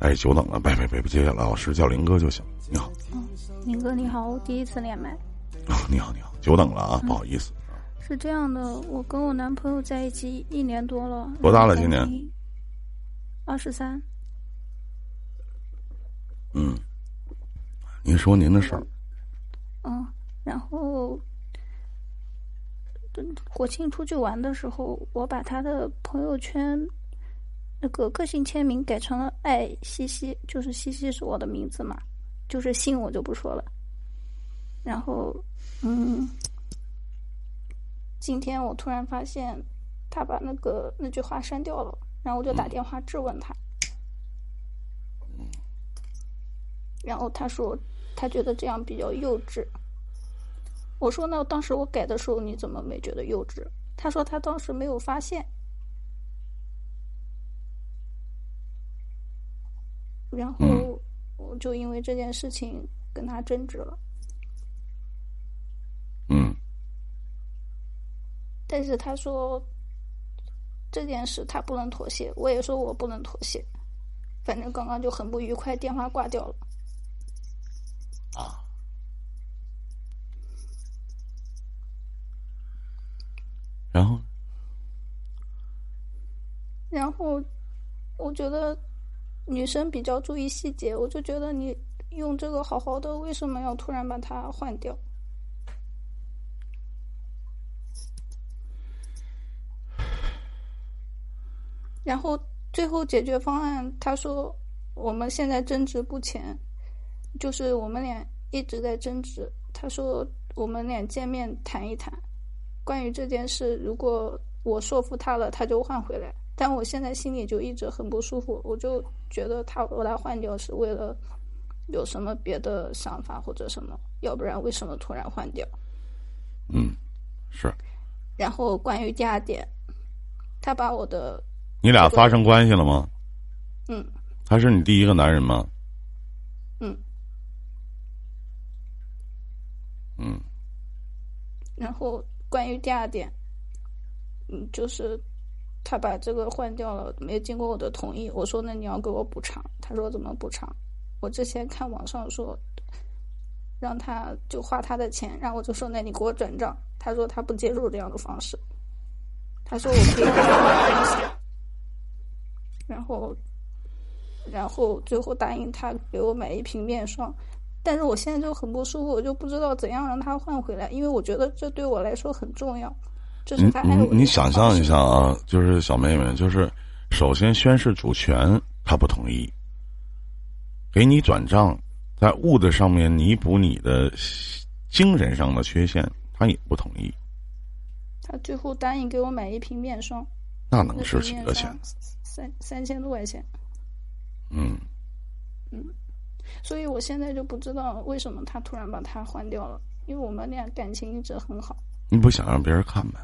哎，久等了，别别别别接老师叫林哥就行。你好，嗯，林哥你好，我第一次连麦。啊，你好你好，久等了啊，不好意思。是这样的，我跟我男朋友在一起一年多了。多大了？今年？二十三。嗯，您说您的事儿。嗯，然后，国庆出去玩的时候，我把他的朋友圈那个个性签名改成了“爱西西”，就是西西是我的名字嘛，就是姓我就不说了。然后，嗯。今天我突然发现，他把那个那句话删掉了，然后我就打电话质问他，然后他说他觉得这样比较幼稚。我说那当时我改的时候你怎么没觉得幼稚？他说他当时没有发现，然后我就因为这件事情跟他争执了。嗯。但是他说这件事他不能妥协，我也说我不能妥协，反正刚刚就很不愉快，电话挂掉了。啊，然后，然后我觉得女生比较注意细节，我就觉得你用这个好好的，为什么要突然把它换掉？然后最后解决方案，他说我们现在争执不前，就是我们俩一直在争执。他说我们俩见面谈一谈，关于这件事，如果我说服他了，他就换回来。但我现在心里就一直很不舒服，我就觉得他把他换掉是为了有什么别的想法或者什么，要不然为什么突然换掉？嗯，是。然后关于第二点，他把我的。你俩发生关系了吗？嗯。他是你第一个男人吗？嗯。嗯。然后关于第二点，嗯，就是他把这个换掉了，没经过我的同意。我说：“那你要给我补偿。”他说：“怎么补偿？”我之前看网上说，让他就花他的钱，然后我就说：“那你给我转账。”他说他不接受这样的方式。他说：“我可以给你 然后，然后最后答应他给我买一瓶面霜，但是我现在就很不舒服，我就不知道怎样让他换回来，因为我觉得这对我来说很重要。这是他爱我。你想象一下啊，就是小妹妹，就是首先宣誓主权，他不同意，给你转账，在物质上面弥补你的精神上的缺陷，他也不同意。他最后答应给我买一瓶面霜，那能是几个钱？三三千多块钱，嗯，嗯，所以我现在就不知道为什么他突然把他换掉了，因为我们俩感情一直很好。你不想让别人看呗？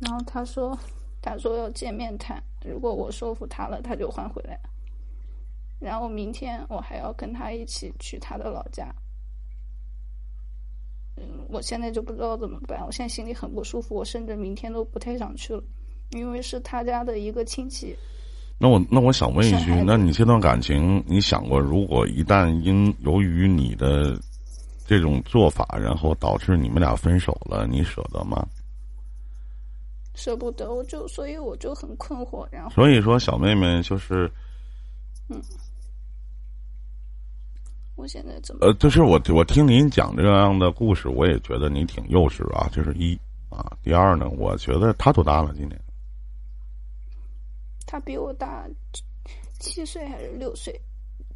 然后他说，他说要见面谈，如果我说服他了，他就换回来。然后明天我还要跟他一起去他的老家。嗯，我现在就不知道怎么办，我现在心里很不舒服，我甚至明天都不太想去了。因为是他家的一个亲戚，那我那我想问一句，那你这段感情，你想过如果一旦因由于你的这种做法，然后导致你们俩分手了，你舍得吗？舍不得，我就所以我就很困惑，然后所以说小妹妹就是，嗯，我现在怎么呃，就是我我听您讲这样的故事，我也觉得你挺幼稚啊，这是一啊，第二呢，我觉得他多大了今年？他比我大七岁还是六岁？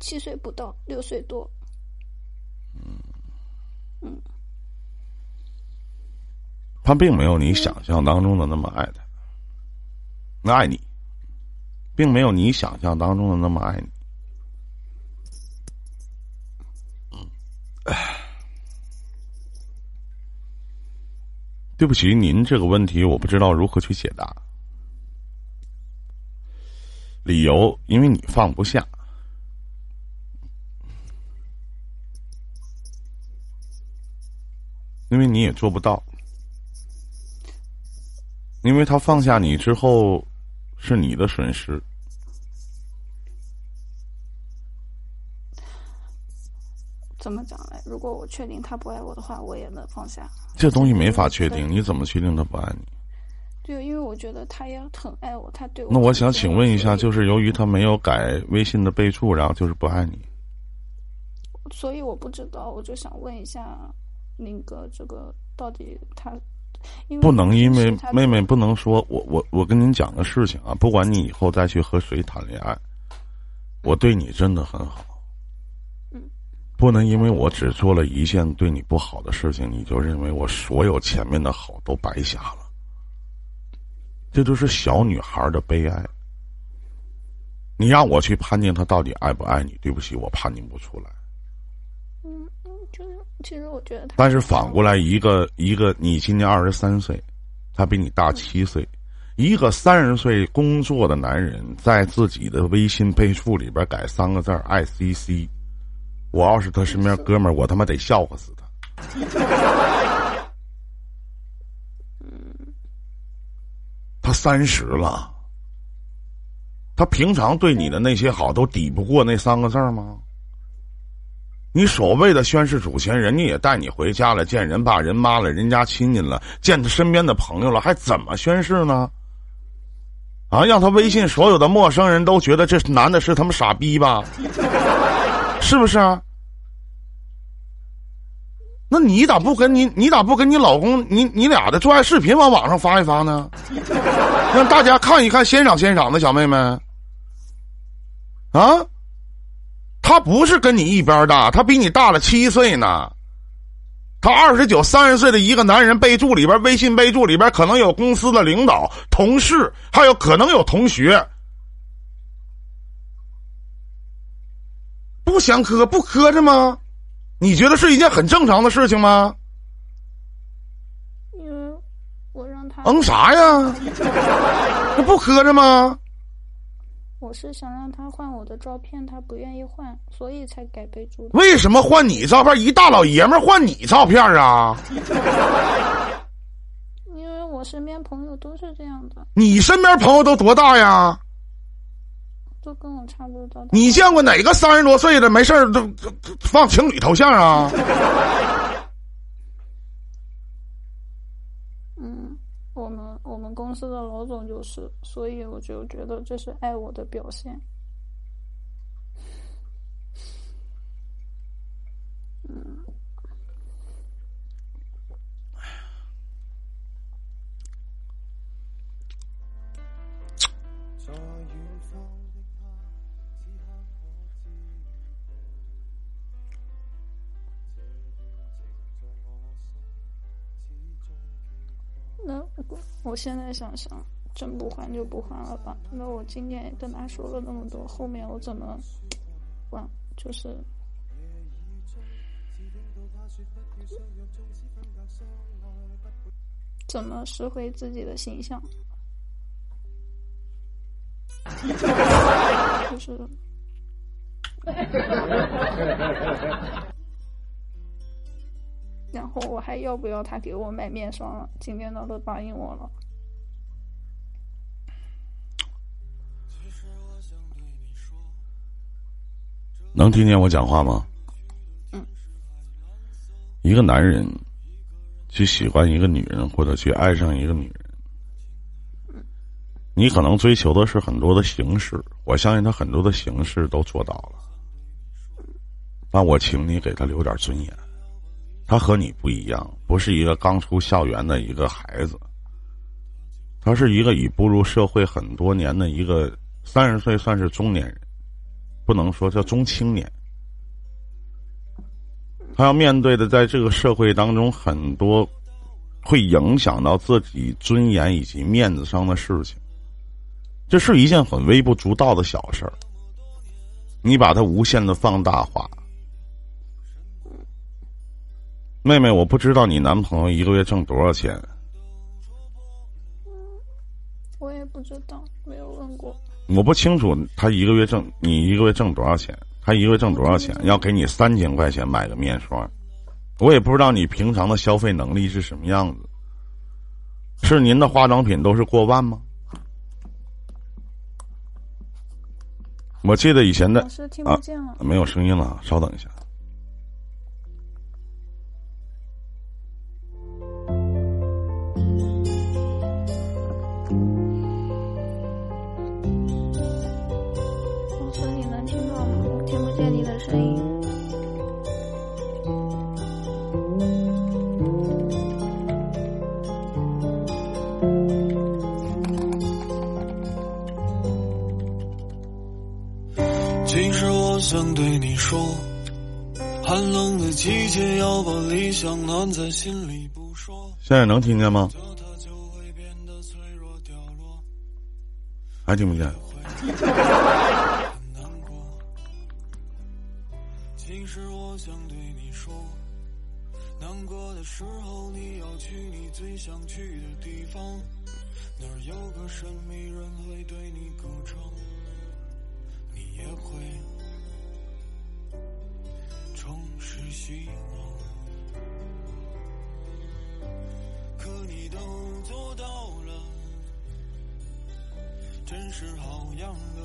七岁不到，六岁多。嗯他并没有你想象当中的那么爱他，爱你，并没有你想象当中的那么爱你。对不起，您这个问题我不知道如何去解答。理由，因为你放不下，因为你也做不到。因为他放下你之后，是你的损失。怎么讲呢？如果我确定他不爱我的话，我也能放下。这东西没法确定，你怎么确定他不爱你？对，因为我觉得他也很爱我，他对我。那我想请问一下，就是由于他没有改微信的备注，然后就是不爱你。所以我不知道，我就想问一下。那个这个到底他，不能因为妹妹不能说我我我跟您讲个事情啊，不管你以后再去和谁谈恋爱，我对你真的很好。嗯。不能因为我只做了一件对你不好的事情，你就认为我所有前面的好都白瞎了。这都是小女孩的悲哀。你让我去判定他到底爱不爱你，对不起，我判定不出来。就是其实我觉得他。但是反过来，一个一个，你今年二十三岁，他比你大七岁，一个三十岁工作的男人，在自己的微信备注里边改三个字“爱 C C”，我要是他身边哥们儿，我他妈得笑话死他。他三十了，他平常对你的那些好都抵不过那三个字吗？你所谓的宣誓主权，人家也带你回家了，见人爸人妈了，人家亲戚了，见他身边的朋友了，还怎么宣誓呢？啊，让他微信所有的陌生人都觉得这男的是他妈傻逼吧？是不是啊？那你咋不跟你你咋不跟你老公你你俩的做爱视频往网上发一发呢？让大家看一看，欣赏欣赏的小妹妹。啊，他不是跟你一边大，他比你大了七岁呢。他二十九、三十岁的一个男人，备注里边微信备注里边可能有公司的领导、同事，还有可能有同学。不想磕不磕碜吗？你觉得是一件很正常的事情吗？因为我让他嗯啥呀？那不磕碜吗？我是想让他换我的照片，他不愿意换，所以才改备注。为什么换你照片？一大老爷们换你照片啊？因为我身边朋友都是这样的。你身边朋友都多大呀？都跟我差不多大。你见过哪个三十多岁的没事儿都放情侣头像啊？嗯，我们我们公司的老总就是，所以我就觉得这是爱我的表现。我现在想想，真不还就不还了吧。那我今天跟他说了那么多，后面我怎么管？就是怎么拾回自己的形象？就是。然后我还要不要他给我买面霜了？今天他都答应我了。能听见我讲话吗？嗯。一个男人去喜欢一个女人，或者去爱上一个女人，你可能追求的是很多的形式。我相信他很多的形式都做到了。那我请你给他留点尊严。他和你不一样，不是一个刚出校园的一个孩子，他是一个已步入社会很多年的一个三十岁，算是中年人，不能说叫中青年。他要面对的，在这个社会当中，很多会影响到自己尊严以及面子上的事情，这是一件很微不足道的小事儿，你把它无限的放大化。妹妹，我不知道你男朋友一个月挣多少钱。我也不知道，没有问过。我不清楚他一个月挣，你一个月挣多少钱？他一个月挣多少钱？要给你三千块钱买个面霜，我也不知道你平常的消费能力是什么样子。是您的化妆品都是过万吗？我记得以前的啊，没有声音了，稍等一下。现在能听见吗？这它就会变得脆弱掉落。还听不见？其实我想对你说，难过的时候你要去你最想去的地方，那儿有个神秘人会对你歌唱，你也会重拾希望。可你都做到了，真是好样的。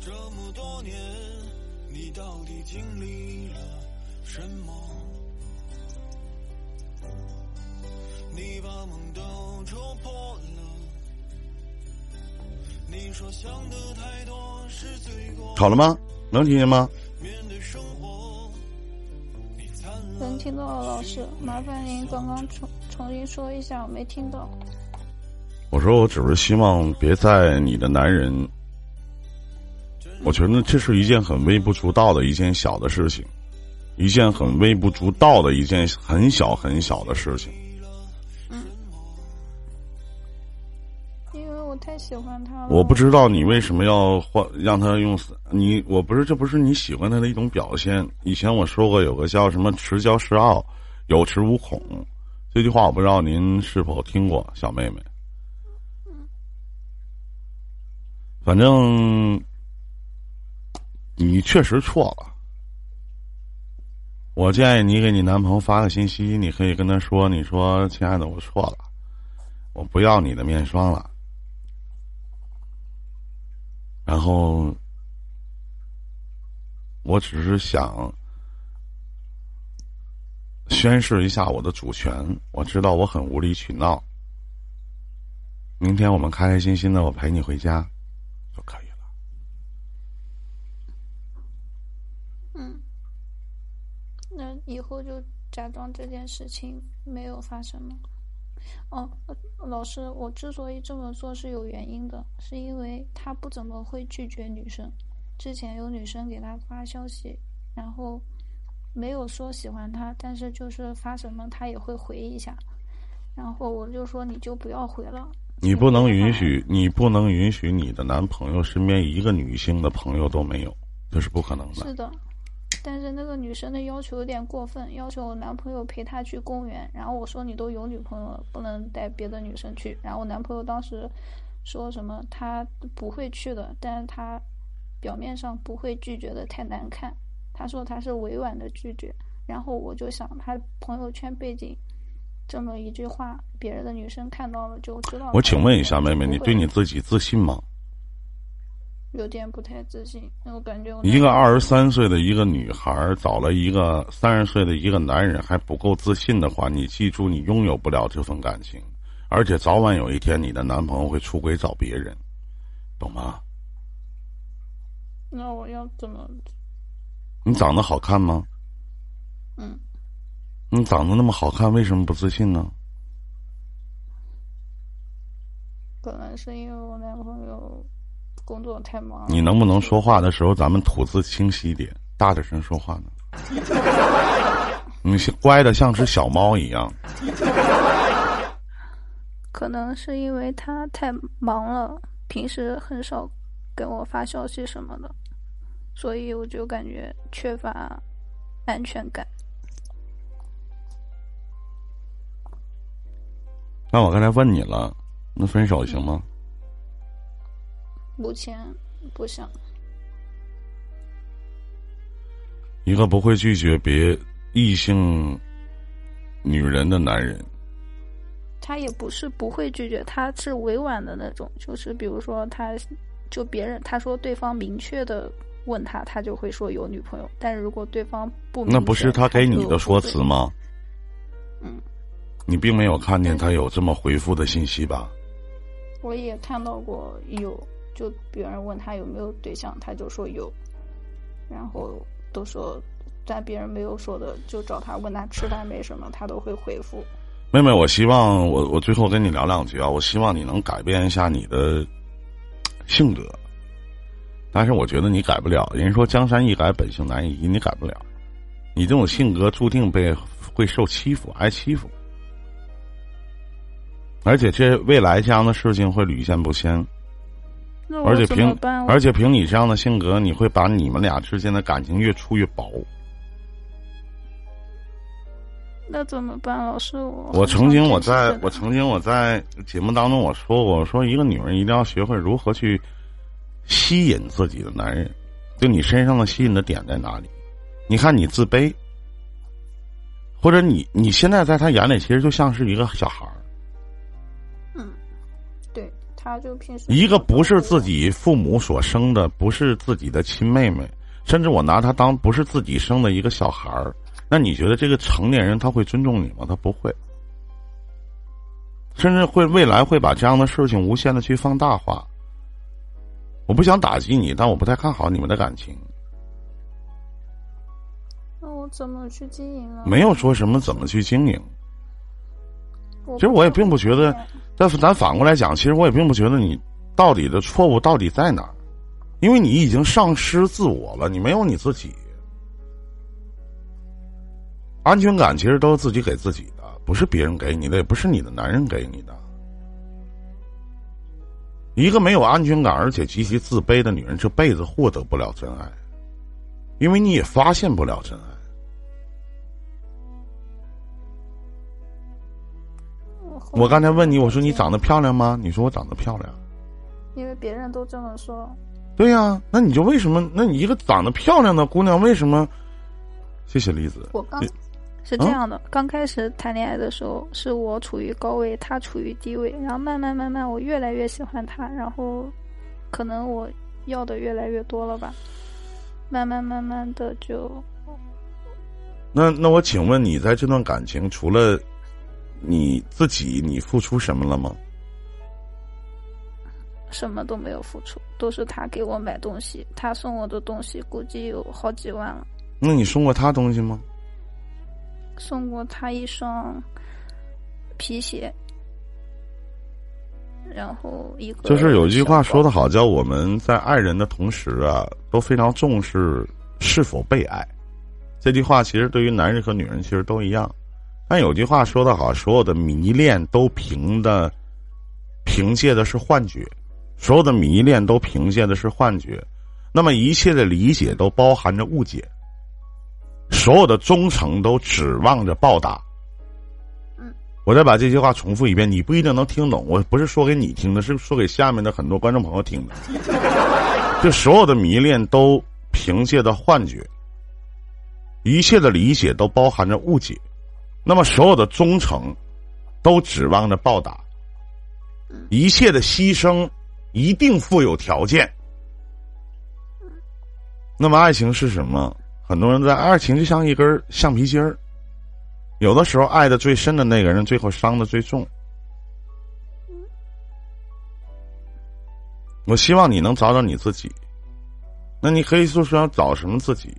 这么多年，你到底经历了什么？你把梦都戳破了。你说想的太多是罪过。好了吗？能听见吗？面对生活，能听到了，老师，麻烦您刚刚重重新说一下，我没听到。我说我只是希望别在你的男人，我觉得这是一件很微不足道的一件小的事情，一件很微不足道的一件很小很小的事情。喜欢他。我不知道你为什么要换让他用你，我不是这不是你喜欢他的一种表现。以前我说过有个叫什么“持骄失傲，有恃无恐”，这句话我不知道您是否听过，小妹妹。反正你确实错了。我建议你给你男朋友发个信息，你可以跟他说：“你说，亲爱的，我错了，我不要你的面霜了。”然后，我只是想宣示一下我的主权。我知道我很无理取闹。明天我们开开心心的，我陪你回家就可以了。那以后就假装这件事情没有发生吗。哦，呃老师，我之所以这么做是有原因的，是因为他不怎么会拒绝女生。之前有女生给他发消息，然后没有说喜欢他，但是就是发什么他也会回一下。然后我就说你就不要回了。你不能允许，你不能允许你的男朋友身边一个女性的朋友都没有，这是不可能的。是的，但是那个女生的要求有点过分，要求我男朋友陪她去公园。然后我说你都有女朋友了，不能带别的女生去。然后我男朋友当时说什么他不会去的，但是他表面上不会拒绝的太难看。他说他是委婉的拒绝。然后我就想他朋友圈背景这么一句话，别人的女生看到了就知道。我请问一下，妹妹，你对你自己自信吗？有点不太自信，我感觉我一个二十三岁的一个女孩找了一个三十岁的一个男人还不够自信的话，你记住，你拥有不了这份感情，而且早晚有一天你的男朋友会出轨找别人，懂吗？那我要怎么？你长得好看吗？嗯，你长得那么好看，为什么不自信呢？可能是因为我男朋友工作太忙。你能不能说话的时候咱们吐字清晰一点，大点声说话呢？你是乖的像只小猫一样。可能是因为他太忙了，平时很少跟我发消息什么的，所以我就感觉缺乏安全感。那我刚才问你了，那分手行吗？目前不想。一个不会拒绝别异性女人的男人，他也不是不会拒绝，他是委婉的那种，就是比如说他，就别人他说对方明确的问他，他就会说有女朋友，但是如果对方不明那不是他给你的说辞吗？嗯，你并没有看见他有这么回复的信息吧？我也看到过有，就别人问他有没有对象，他就说有，然后都说，但别人没有说的，就找他问他吃饭没什么，他都会回复。妹妹，我希望我我最后跟你聊两句啊，我希望你能改变一下你的性格，但是我觉得你改不了。人说江山易改，本性难移，你改不了。你这种性格注定被会受欺负，挨欺负。而且这未来这样的事情会屡见不鲜。而且凭而且凭你这样的性格，你会把你们俩之间的感情越处越薄。那怎么办，老师？我我曾经我在我曾经我在节目当中我说过，我说一个女人一定要学会如何去吸引自己的男人，就你身上的吸引的点在哪里？你看你自卑，或者你你现在在他眼里其实就像是一个小孩儿。他就平时一个不是自己父母所生的，不是自己的亲妹妹，甚至我拿他当不是自己生的一个小孩儿。那你觉得这个成年人他会尊重你吗？他不会，甚至会未来会把这样的事情无限的去放大化。我不想打击你，但我不太看好你们的感情。那我怎么去经营啊？没有说什么怎么去经营。其实我也并不觉得，但是咱反过来讲，其实我也并不觉得你到底的错误到底在哪儿，因为你已经丧失自我了，你没有你自己。安全感其实都是自己给自己的，不是别人给你的，也不是你的男人给你的。一个没有安全感而且极其自卑的女人，这辈子获得不了真爱，因为你也发现不了真爱。我刚才问你，我说你长得漂亮吗？你说我长得漂亮，因为别人都这么说。对呀，那你就为什么？那你一个长得漂亮的姑娘，为什么？谢谢栗子。我刚。是这样的，刚开始谈恋爱的时候，是我处于高位，他处于低位，然后慢慢慢慢，我越来越喜欢他，然后，可能我要的越来越多了吧，慢慢慢慢的就。那那我请问你在这段感情除了你自己，你付出什么了吗？什么都没有付出，都是他给我买东西，他送我的东西估计有好几万了。那你送过他东西吗？送过他一双皮鞋，然后一个就是有一句话说的好，叫我们在爱人的同时啊，都非常重视是否被爱。这句话其实对于男人和女人其实都一样。但有句话说的好，所有的迷恋都凭的凭借的是幻觉，所有的迷恋都凭借的是幻觉，那么一切的理解都包含着误解。所有的忠诚都指望着报答。嗯，我再把这句话重复一遍，你不一定能听懂。我不是说给你听的，是说给下面的很多观众朋友听的。就所有的迷恋都凭借的幻觉，一切的理解都包含着误解。那么，所有的忠诚都指望着报答，一切的牺牲一定附有条件。那么，爱情是什么？很多人在爱情就像一根橡皮筋儿，有的时候爱的最深的那个人，最后伤的最重。我希望你能找找你自己。那你可以说说要找什么自己？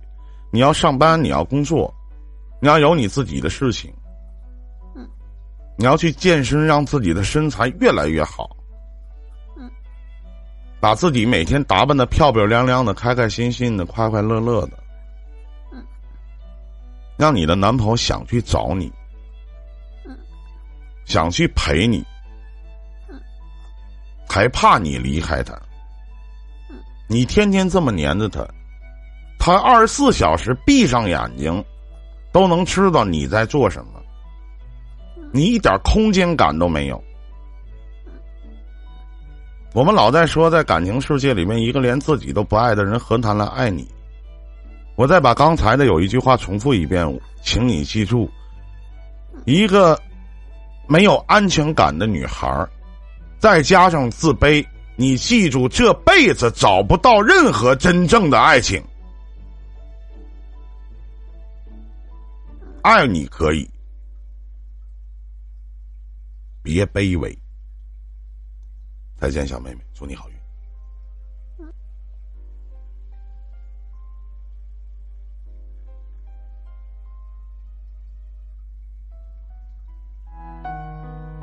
你要上班，你要工作，你要有你自己的事情。嗯，你要去健身，让自己的身材越来越好。嗯，把自己每天打扮的漂漂亮亮的，开开心心的，快快乐乐的。让你的男朋友想去找你，想去陪你，还怕你离开他，你天天这么黏着他，他二十四小时闭上眼睛都能知道你在做什么，你一点空间感都没有。我们老在说，在感情世界里面，一个连自己都不爱的人，何谈来爱你？我再把刚才的有一句话重复一遍，请你记住：一个没有安全感的女孩再加上自卑，你记住这辈子找不到任何真正的爱情。爱你可以，别卑微。再见，小妹妹，祝你好运。